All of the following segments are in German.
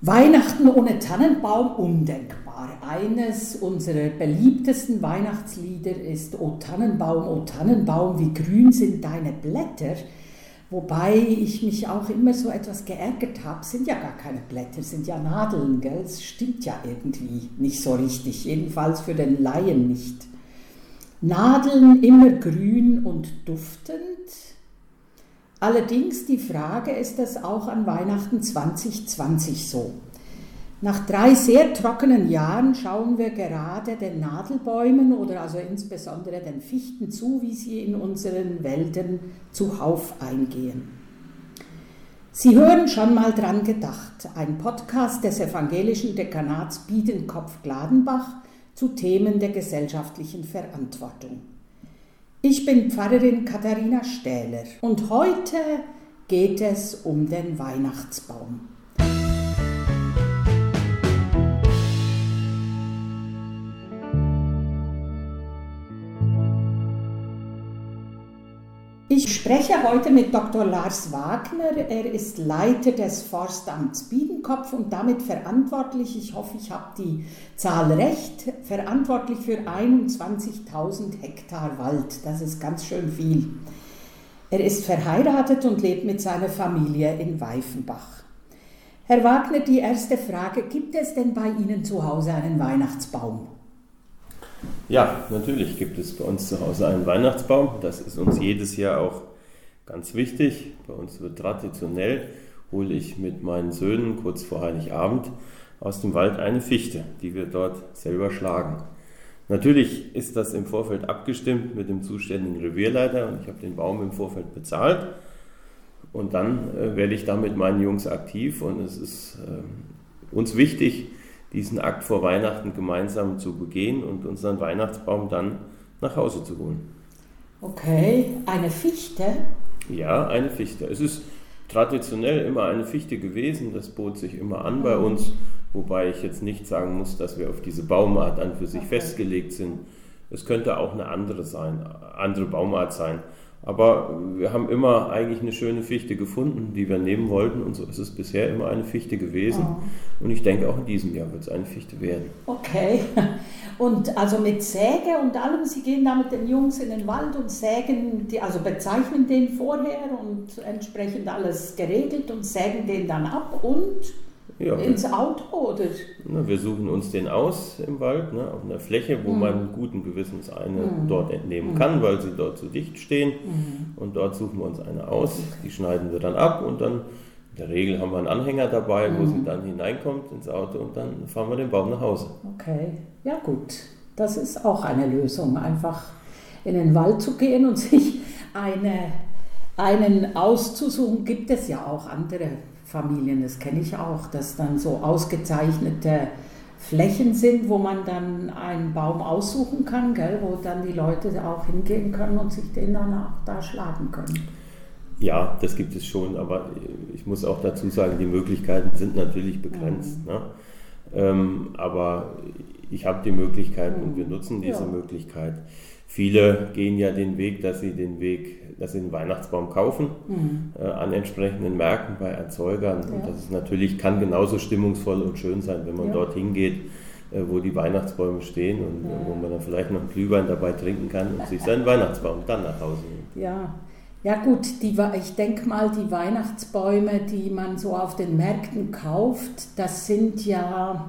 Weihnachten ohne Tannenbaum undenkbar. Eines unserer beliebtesten Weihnachtslieder ist O Tannenbaum, O Tannenbaum, wie grün sind deine Blätter. Wobei ich mich auch immer so etwas geärgert habe, sind ja gar keine Blätter, sind ja Nadeln, gell? Es stimmt ja irgendwie nicht so richtig, jedenfalls für den Laien nicht. Nadeln immer grün und duftend, Allerdings die Frage, ist das auch an Weihnachten 2020 so? Nach drei sehr trockenen Jahren schauen wir gerade den Nadelbäumen oder also insbesondere den Fichten zu, wie sie in unseren Wäldern zuhauf eingehen. Sie hören schon mal dran gedacht, ein Podcast des evangelischen Dekanats Biedenkopf-Gladenbach zu Themen der gesellschaftlichen Verantwortung. Ich bin Pfarrerin Katharina Stähler und heute geht es um den Weihnachtsbaum. Ich spreche heute mit Dr. Lars Wagner. Er ist Leiter des Forstamts Biedenkopf und damit verantwortlich, ich hoffe, ich habe die Zahl recht, verantwortlich für 21.000 Hektar Wald. Das ist ganz schön viel. Er ist verheiratet und lebt mit seiner Familie in Weifenbach. Herr Wagner, die erste Frage, gibt es denn bei Ihnen zu Hause einen Weihnachtsbaum? Ja, natürlich gibt es bei uns zu Hause einen Weihnachtsbaum. Das ist uns jedes Jahr auch ganz wichtig. Bei uns wird traditionell, hole ich mit meinen Söhnen kurz vor Heiligabend aus dem Wald eine Fichte, die wir dort selber schlagen. Natürlich ist das im Vorfeld abgestimmt mit dem zuständigen Revierleiter und ich habe den Baum im Vorfeld bezahlt. Und dann äh, werde ich da mit meinen Jungs aktiv und es ist äh, uns wichtig, diesen Akt vor Weihnachten gemeinsam zu begehen und unseren Weihnachtsbaum dann nach Hause zu holen. Okay, eine Fichte? Ja, eine Fichte. Es ist traditionell immer eine Fichte gewesen, das bot sich immer an bei uns, wobei ich jetzt nicht sagen muss, dass wir auf diese Baumart an für sich okay. festgelegt sind. Es könnte auch eine andere sein, andere Baumart sein. Aber wir haben immer eigentlich eine schöne Fichte gefunden, die wir nehmen wollten. Und so ist es bisher immer eine Fichte gewesen. Oh. Und ich denke, auch in diesem Jahr wird es eine Fichte werden. Okay. Und also mit Säge und allem, Sie gehen da mit den Jungs in den Wald und sägen, die, also bezeichnen den vorher und entsprechend alles geregelt und sägen den dann ab und ja, ins Auto oder? Na, wir suchen uns den aus im Wald, ne, auf einer Fläche, wo mhm. man guten Gewissens eine mhm. dort entnehmen mhm. kann, weil sie dort zu dicht stehen. Mhm. Und dort suchen wir uns eine aus, die schneiden wir dann ab und dann in der Regel haben wir einen Anhänger dabei, wo sie mhm. dann hineinkommt ins Auto und dann fahren wir den Baum nach Hause. Okay, ja gut. Das ist auch eine Lösung, einfach in den Wald zu gehen und sich eine, einen auszusuchen. Gibt es ja auch andere Familien, das kenne ich auch, dass dann so ausgezeichnete Flächen sind, wo man dann einen Baum aussuchen kann, gell, wo dann die Leute auch hingehen können und sich den dann auch da schlagen können. Ja, das gibt es schon, aber ich muss auch dazu sagen, die Möglichkeiten sind natürlich begrenzt. Mhm. Ne? Ähm, aber ich habe die Möglichkeit mhm. und wir nutzen diese ja. Möglichkeit. Viele gehen ja den Weg, dass sie den Weg, dass sie einen Weihnachtsbaum kaufen mhm. äh, an entsprechenden Märkten bei Erzeugern. Ja. Und das ist natürlich kann genauso stimmungsvoll und schön sein, wenn man ja. dorthin geht, äh, wo die Weihnachtsbäume stehen und ja. wo man dann vielleicht noch einen Glühwein dabei trinken kann und sich seinen Weihnachtsbaum dann nach Hause nimmt. Ja. Ja gut, die, ich denke mal, die Weihnachtsbäume, die man so auf den Märkten kauft, das sind ja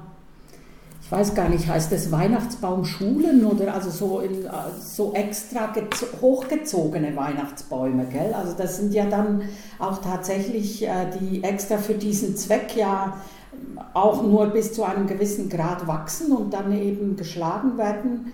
weiß gar nicht, heißt das Weihnachtsbaumschulen oder also so, in, so extra hochgezogene Weihnachtsbäume, gell? Also das sind ja dann auch tatsächlich äh, die extra für diesen Zweck ja auch nur bis zu einem gewissen Grad wachsen und dann eben geschlagen werden.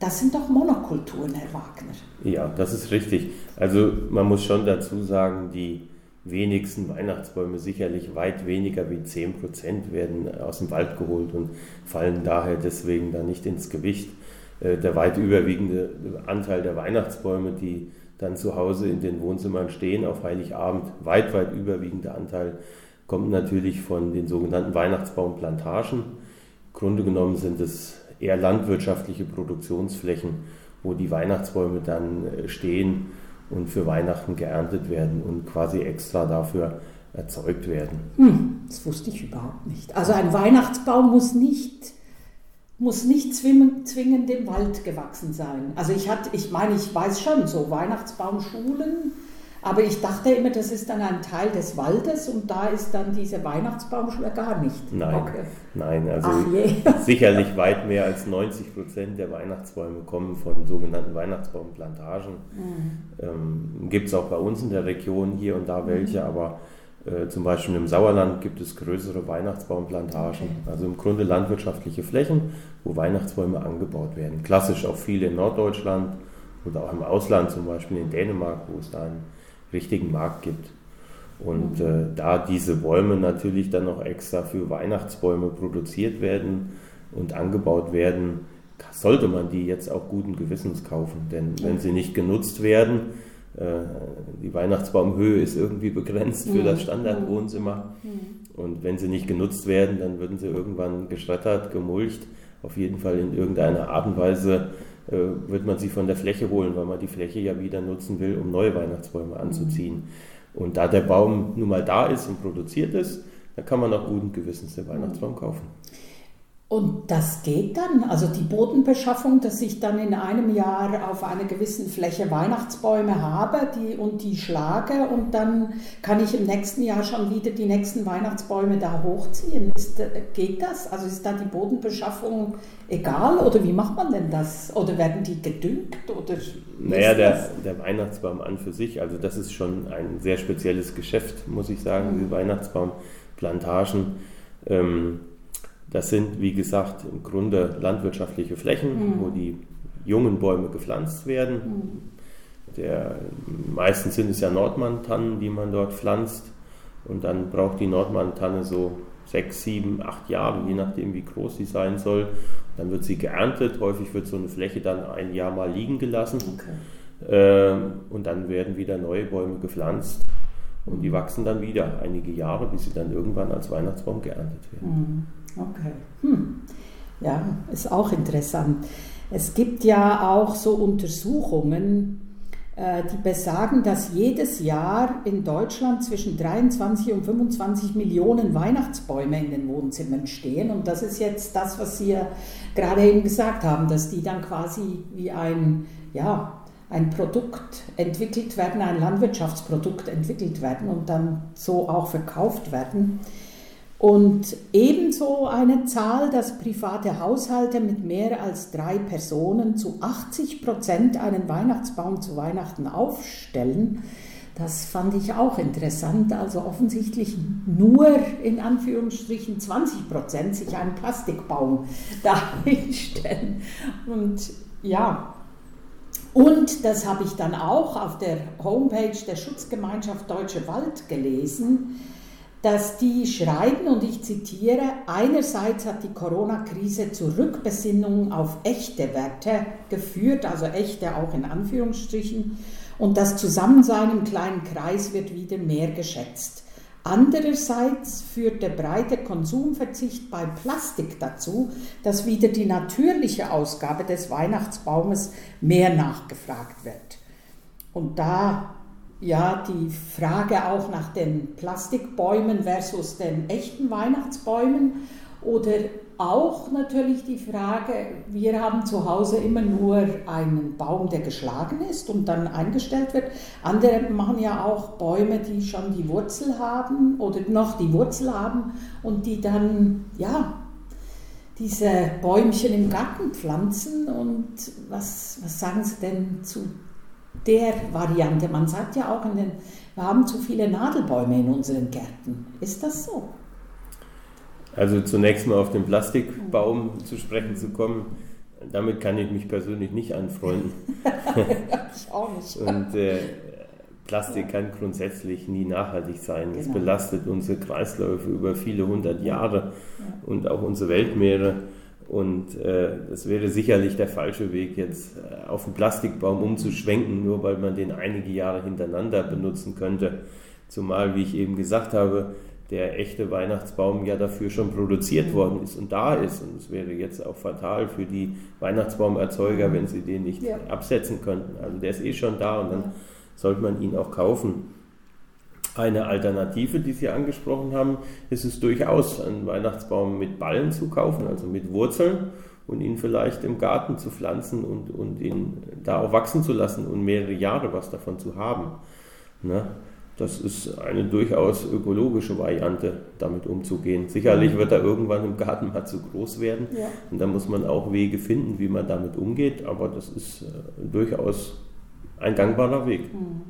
Das sind doch Monokulturen, Herr Wagner. Ja, das ist richtig. Also man muss schon dazu sagen, die wenigsten Weihnachtsbäume, sicherlich weit weniger wie 10 Prozent, werden aus dem Wald geholt und fallen daher deswegen dann nicht ins Gewicht. Äh, der weit überwiegende Anteil der Weihnachtsbäume, die dann zu Hause in den Wohnzimmern stehen auf Heiligabend, weit, weit überwiegende Anteil kommt natürlich von den sogenannten Weihnachtsbaumplantagen. Im Grunde genommen sind es eher landwirtschaftliche Produktionsflächen, wo die Weihnachtsbäume dann äh, stehen und für Weihnachten geerntet werden und quasi extra dafür erzeugt werden. Hm, das wusste ich überhaupt nicht. Also ein Weihnachtsbaum muss nicht, muss nicht zwingend, zwingend im Wald gewachsen sein. Also ich, hatte, ich meine, ich weiß schon, so Weihnachtsbaumschulen aber ich dachte immer, das ist dann ein Teil des Waldes und da ist dann diese Weihnachtsbaumschule gar nicht. Nein, okay. nein also sicherlich weit mehr als 90 Prozent der Weihnachtsbäume kommen von sogenannten Weihnachtsbaumplantagen. Mhm. Ähm, gibt es auch bei uns in der Region hier und da welche, mhm. aber äh, zum Beispiel im Sauerland gibt es größere Weihnachtsbaumplantagen, okay. also im Grunde landwirtschaftliche Flächen, wo Weihnachtsbäume angebaut werden. Klassisch auch viele in Norddeutschland oder auch im Ausland, zum Beispiel in Dänemark, wo es da ein richtigen Markt gibt. Und äh, da diese Bäume natürlich dann noch extra für Weihnachtsbäume produziert werden und angebaut werden, sollte man die jetzt auch guten Gewissens kaufen. Denn wenn sie nicht genutzt werden, äh, die Weihnachtsbaumhöhe ist irgendwie begrenzt für das. Standardwohnzimmer. Und wenn sie nicht genutzt werden, dann würden sie irgendwann geschreddert, gemulcht, auf jeden Fall in irgendeiner Art und Weise wird man sie von der Fläche holen, weil man die Fläche ja wieder nutzen will, um neue Weihnachtsbäume anzuziehen. Und da der Baum nun mal da ist und produziert ist, dann kann man auch guten Gewissens den Weihnachtsbaum kaufen. Und das geht dann, also die Bodenbeschaffung, dass ich dann in einem Jahr auf einer gewissen Fläche Weihnachtsbäume habe die, und die schlage und dann kann ich im nächsten Jahr schon wieder die nächsten Weihnachtsbäume da hochziehen. Ist, geht das? Also ist da die Bodenbeschaffung egal oder wie macht man denn das? Oder werden die gedüngt? Oder naja, der, der, Weihnachtsbaum an für sich, also das ist schon ein sehr spezielles Geschäft, muss ich sagen, mhm. die Weihnachtsbaumplantagen. Ähm, das sind, wie gesagt, im Grunde landwirtschaftliche Flächen, mhm. wo die jungen Bäume gepflanzt werden. Mhm. Der, meistens sind es ja Nordmann-Tannen, die man dort pflanzt. Und dann braucht die Nordmann-Tanne so sechs, sieben, acht Jahre, je nachdem, wie groß sie sein soll. Dann wird sie geerntet. Häufig wird so eine Fläche dann ein Jahr mal liegen gelassen. Okay. Ähm, und dann werden wieder neue Bäume gepflanzt. Und die wachsen dann wieder einige Jahre, bis sie dann irgendwann als Weihnachtsbaum geerntet werden. Mhm. Okay. Hm. Ja, ist auch interessant. Es gibt ja auch so Untersuchungen, äh, die besagen, dass jedes Jahr in Deutschland zwischen 23 und 25 Millionen Weihnachtsbäume in den Wohnzimmern stehen. Und das ist jetzt das, was Sie ja gerade eben gesagt haben, dass die dann quasi wie ein, ja, ein Produkt entwickelt werden, ein Landwirtschaftsprodukt entwickelt werden und dann so auch verkauft werden. Und ebenso eine Zahl, dass private Haushalte mit mehr als drei Personen zu 80 Prozent einen Weihnachtsbaum zu Weihnachten aufstellen. Das fand ich auch interessant. Also offensichtlich nur in Anführungsstrichen 20 Prozent sich einen Plastikbaum dahinstellen. Und ja, und das habe ich dann auch auf der Homepage der Schutzgemeinschaft Deutsche Wald gelesen dass die schreiben, und ich zitiere, einerseits hat die Corona-Krise zur Rückbesinnung auf echte Werte geführt, also echte auch in Anführungsstrichen, und das Zusammensein im kleinen Kreis wird wieder mehr geschätzt. Andererseits führt der breite Konsumverzicht bei Plastik dazu, dass wieder die natürliche Ausgabe des Weihnachtsbaumes mehr nachgefragt wird. Und da ja, die Frage auch nach den Plastikbäumen versus den echten Weihnachtsbäumen oder auch natürlich die Frage, wir haben zu Hause immer nur einen Baum, der geschlagen ist und dann eingestellt wird. Andere machen ja auch Bäume, die schon die Wurzel haben oder noch die Wurzel haben und die dann, ja, diese Bäumchen im Garten pflanzen. Und was, was sagen Sie denn zu der Variante. Man sagt ja auch, den, wir haben zu viele Nadelbäume in unseren Gärten. Ist das so? Also zunächst mal auf den Plastikbaum zu sprechen zu kommen, damit kann ich mich persönlich nicht anfreunden. ich auch nicht. Und äh, Plastik kann grundsätzlich nie nachhaltig sein. Genau. Es belastet unsere Kreisläufe über viele hundert Jahre ja. und auch unsere Weltmeere. Und äh, das wäre sicherlich der falsche Weg, jetzt äh, auf einen Plastikbaum umzuschwenken, nur weil man den einige Jahre hintereinander benutzen könnte. Zumal, wie ich eben gesagt habe, der echte Weihnachtsbaum ja dafür schon produziert mhm. worden ist und da ist. Und es wäre jetzt auch fatal für die Weihnachtsbaumerzeuger, wenn sie den nicht ja. absetzen könnten. Also der ist eh schon da und dann sollte man ihn auch kaufen. Eine Alternative, die Sie angesprochen haben, ist es durchaus, einen Weihnachtsbaum mit Ballen zu kaufen, also mit Wurzeln und ihn vielleicht im Garten zu pflanzen und, und ihn da auch wachsen zu lassen und mehrere Jahre was davon zu haben. Ne? Das ist eine durchaus ökologische Variante, damit umzugehen. Sicherlich wird er irgendwann im Garten mal zu groß werden ja. und da muss man auch Wege finden, wie man damit umgeht, aber das ist äh, durchaus ein gangbarer Weg. Mhm.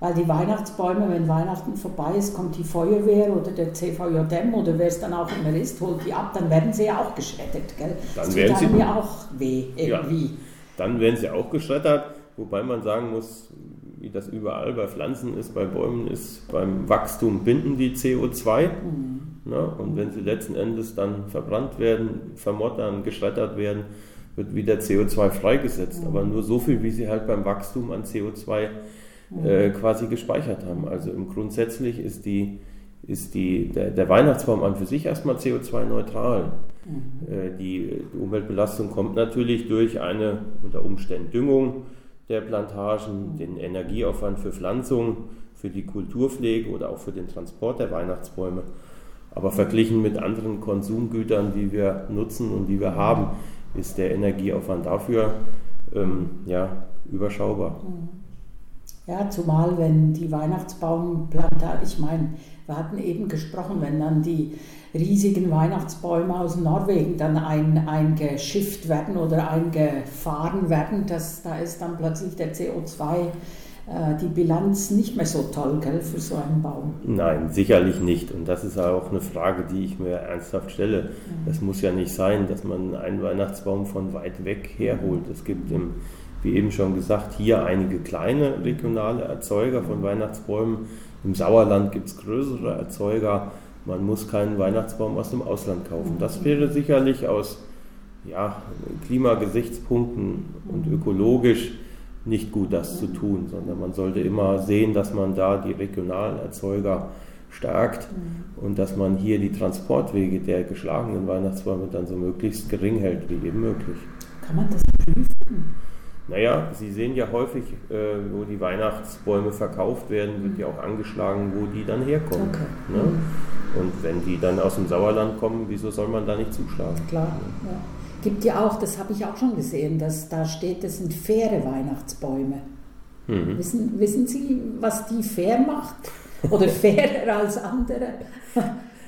Weil die Weihnachtsbäume, wenn Weihnachten vorbei ist, kommt die Feuerwehr oder der CVJM oder wer es dann auch immer ist, holt die ab, dann werden sie ja auch geschreddert. Gell? Dann das werden tut sie ja auch weh irgendwie. Ja, dann werden sie auch geschreddert, wobei man sagen muss, wie das überall bei Pflanzen ist, bei Bäumen ist, beim Wachstum binden die CO2. Mhm. Ne? Und wenn sie letzten Endes dann verbrannt werden, vermottern, geschreddert werden, wird wieder CO2 freigesetzt. Mhm. Aber nur so viel, wie sie halt beim Wachstum an CO2 äh, quasi gespeichert haben. Also im grundsätzlich ist, die, ist die, der, der Weihnachtsbaum an für sich erstmal CO2-neutral. Mhm. Äh, die, die Umweltbelastung kommt natürlich durch eine unter Umständen Düngung der Plantagen, den Energieaufwand für Pflanzung, für die Kulturpflege oder auch für den Transport der Weihnachtsbäume. Aber verglichen mit anderen Konsumgütern, die wir nutzen und die wir haben, ist der Energieaufwand dafür ähm, ja, überschaubar. Mhm. Ja, zumal wenn die Weihnachtsbaumplantage, ich meine, wir hatten eben gesprochen, wenn dann die riesigen Weihnachtsbäume aus Norwegen dann ein, eingeschifft werden oder eingefahren werden, das, da ist dann plötzlich der CO2 äh, die Bilanz nicht mehr so toll gell, für so einen Baum. Nein, sicherlich nicht. Und das ist auch eine Frage, die ich mir ernsthaft stelle. Es mhm. muss ja nicht sein, dass man einen Weihnachtsbaum von weit weg herholt. Es gibt im wie eben schon gesagt, hier einige kleine regionale Erzeuger von Weihnachtsbäumen. Im Sauerland gibt es größere Erzeuger. Man muss keinen Weihnachtsbaum aus dem Ausland kaufen. Das wäre sicherlich aus ja, Klimagesichtspunkten und ökologisch nicht gut, das zu tun, sondern man sollte immer sehen, dass man da die regionalen Erzeuger stärkt und dass man hier die Transportwege der geschlagenen Weihnachtsbäume dann so möglichst gering hält wie eben möglich. Kann man das prüfen? Naja, Sie sehen ja häufig, äh, wo die Weihnachtsbäume verkauft werden, wird ja auch angeschlagen, wo die dann herkommen. Okay. Ne? Und wenn die dann aus dem Sauerland kommen, wieso soll man da nicht zuschlagen? Klar, ja. Gibt ja auch, das habe ich auch schon gesehen, dass da steht, das sind faire Weihnachtsbäume. Mhm. Wissen, wissen Sie, was die fair macht? Oder fairer als andere?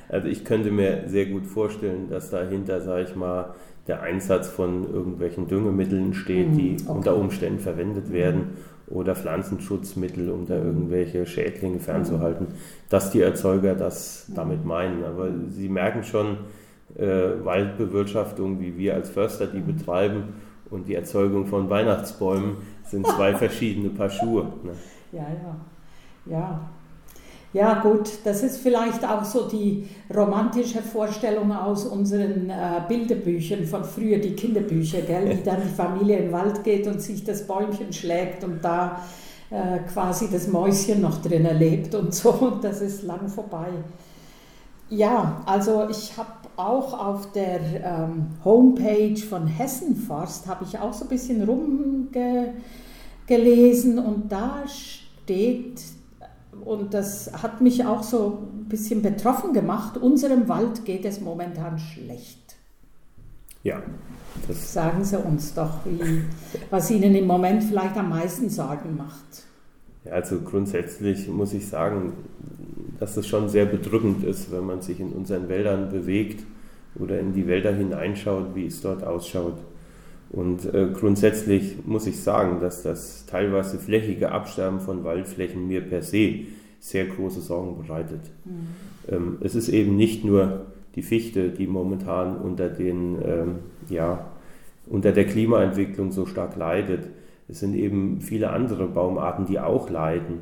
Also ich könnte mir sehr gut vorstellen, dass dahinter, sage ich mal, der Einsatz von irgendwelchen Düngemitteln steht, mhm, die okay. unter Umständen verwendet werden oder Pflanzenschutzmittel, um da irgendwelche Schädlinge fernzuhalten, dass die Erzeuger das damit meinen. Aber sie merken schon, äh, Waldbewirtschaftung, wie wir als Förster die betreiben, und die Erzeugung von Weihnachtsbäumen sind zwei verschiedene Paar Schuhe. Ne? Ja, ja. Ja, ja gut, das ist vielleicht auch so die romantische Vorstellung aus unseren äh, Bilderbüchern von früher, die Kinderbücher, gell? wie dann die Familie den Wald geht und sich das Bäumchen schlägt und da äh, quasi das Mäuschen noch drin erlebt und so und das ist lang vorbei. Ja, also ich habe auch auf der ähm, Homepage von Hessenforst, habe ich auch so ein bisschen rumgelesen und da steht und das hat mich auch so ein bisschen betroffen gemacht. Unserem Wald geht es momentan schlecht. Ja. Das Sagen Sie uns doch, wie, was Ihnen im Moment vielleicht am meisten Sorgen macht. Ja, also grundsätzlich muss ich sagen, dass es schon sehr bedrückend ist, wenn man sich in unseren Wäldern bewegt oder in die Wälder hineinschaut, wie es dort ausschaut. Und äh, grundsätzlich muss ich sagen, dass das teilweise flächige Absterben von Waldflächen mir per se sehr große Sorgen bereitet. Mhm. Ähm, es ist eben nicht nur die Fichte, die momentan unter, den, ähm, ja, unter der Klimaentwicklung so stark leidet. Es sind eben viele andere Baumarten, die auch leiden.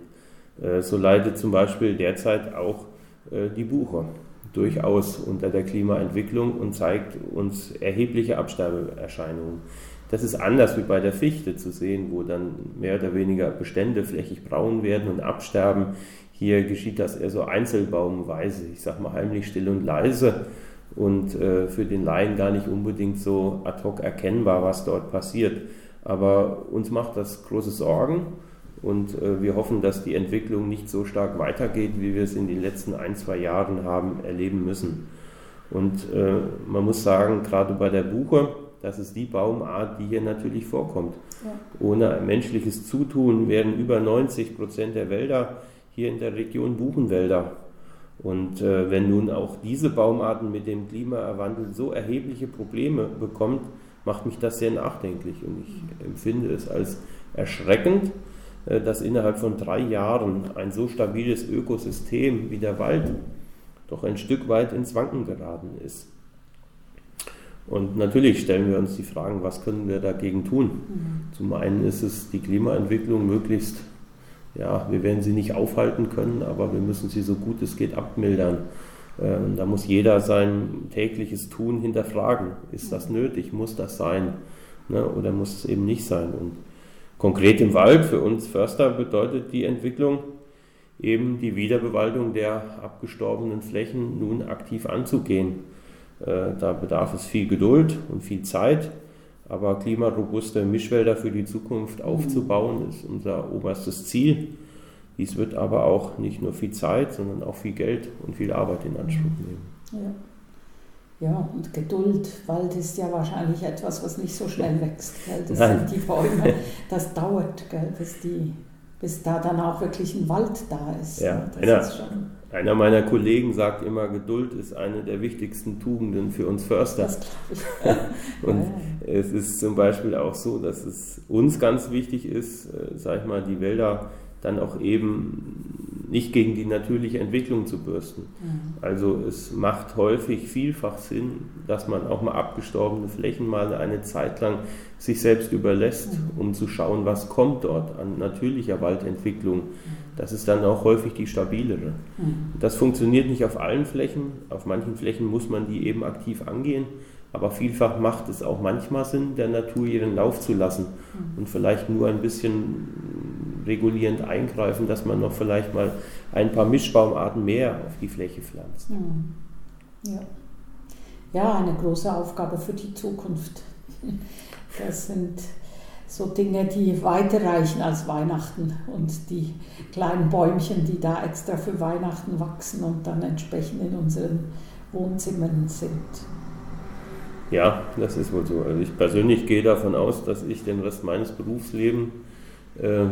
Äh, so leidet zum Beispiel derzeit auch äh, die Buche durchaus unter der Klimaentwicklung und zeigt uns erhebliche Absterbeerscheinungen. Das ist anders wie bei der Fichte zu sehen, wo dann mehr oder weniger Bestände flächig braun werden und absterben. Hier geschieht das eher so einzelbaumweise, ich sage mal heimlich still und leise und äh, für den Laien gar nicht unbedingt so ad hoc erkennbar, was dort passiert. Aber uns macht das große Sorgen Und äh, wir hoffen, dass die Entwicklung nicht so stark weitergeht, wie wir es in den letzten ein, zwei Jahren haben erleben müssen. Und äh, man muss sagen, gerade bei der Buche, das ist die Baumart, die hier natürlich vorkommt. Ja. Ohne menschliches Zutun werden über 90 Prozent der Wälder hier in der Region Buchenwälder. Und äh, wenn nun auch diese Baumarten mit dem Klimawandel so erhebliche Probleme bekommt, macht mich das sehr nachdenklich. Und ich empfinde es als erschreckend, äh, dass innerhalb von drei Jahren ein so stabiles Ökosystem wie der Wald doch ein Stück weit ins Wanken geraten ist. Und natürlich stellen wir uns die Fragen, was können wir dagegen tun? Mhm. Zum einen ist es die Klimaentwicklung möglichst, ja, wir werden sie nicht aufhalten können, aber wir müssen sie so gut es geht abmildern. Ähm, da muss jeder sein tägliches Tun hinterfragen. Ist das nötig? Muss das sein? Ne? Oder muss es eben nicht sein? Und konkret im Wald für uns Förster bedeutet die Entwicklung, eben die Wiederbewaldung der abgestorbenen Flächen nun aktiv anzugehen. Äh, da bedarf es viel Geduld und viel Zeit, aber klimarobuste Mischwälder für die Zukunft aufzubauen, ist unser oberstes Ziel. Dies wird aber auch nicht nur viel Zeit, sondern auch viel Geld und viel Arbeit in Anspruch nehmen. Ja. Ja, und Geduld. Wald ist ja wahrscheinlich etwas, was nicht so schnell wächst. Gell? Das Nein. sind die Bäume. Das dauert, gell? Bis die bis da dann auch wirklich ein Wald da ist. Ja, einer, ist einer, meiner Kollegen sagt immer, Geduld ist eine der wichtigsten Tugenden für uns Förster. Das ich. Und ja, ja. es ist zum Beispiel auch so, dass es uns ganz wichtig ist, äh, sag ich mal, die Wälder dann auch eben nicht gegen die natürliche Entwicklung zu bürsten. Mhm. Also es macht häufig vielfach Sinn, dass man auch mal abgestorbene Flächen mal eine Zeit lang sich selbst überlässt, mhm. um zu schauen, was kommt dort an natürlicher Waldentwicklung. Mhm. Das ist dann auch häufig die stabilere. Mhm. Das funktioniert nicht auf allen Flächen. Auf manchen Flächen muss man die eben aktiv angehen. Aber vielfach macht es auch manchmal Sinn, der Natur ihren Lauf zu lassen mhm. und vielleicht nur ein bisschen regulierend eingreifen, dass man noch vielleicht mal ein paar Mischbaumarten mehr auf die Fläche pflanzt. Mhm. Ja. ja, eine große Aufgabe für die Zukunft. Das sind so Dinge, die weiterreichen als Weihnachten und die kleinen Bäumchen, die da extra für Weihnachten wachsen und dann entsprechend in unseren Wohnzimmern sind. Ja, das ist wohl so. Also ich persönlich gehe davon aus, dass ich den Rest meines Berufslebens äh,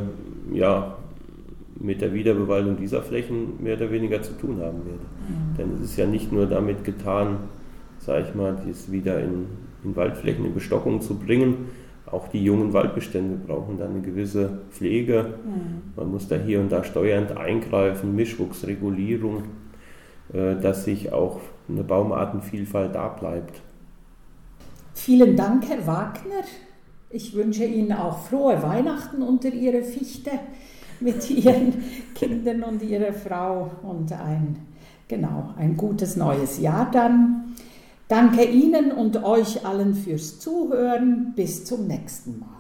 ja, mit der Wiederbewaldung dieser Flächen mehr oder weniger zu tun haben werde. Mhm. Denn es ist ja nicht nur damit getan, sage ich mal, dies wieder in, in Waldflächen in Bestockung zu bringen. Auch die jungen Waldbestände brauchen dann eine gewisse Pflege. Mhm. Man muss da hier und da steuernd eingreifen, Mischwuchsregulierung, äh, dass sich auch eine Baumartenvielfalt da bleibt. Vielen Dank, Herr Wagner. Ich wünsche Ihnen auch frohe Weihnachten unter Ihrer Fichte mit Ihren Kindern und Ihrer Frau und ein, genau, ein gutes neues Jahr dann. Danke Ihnen und euch allen fürs Zuhören. Bis zum nächsten Mal.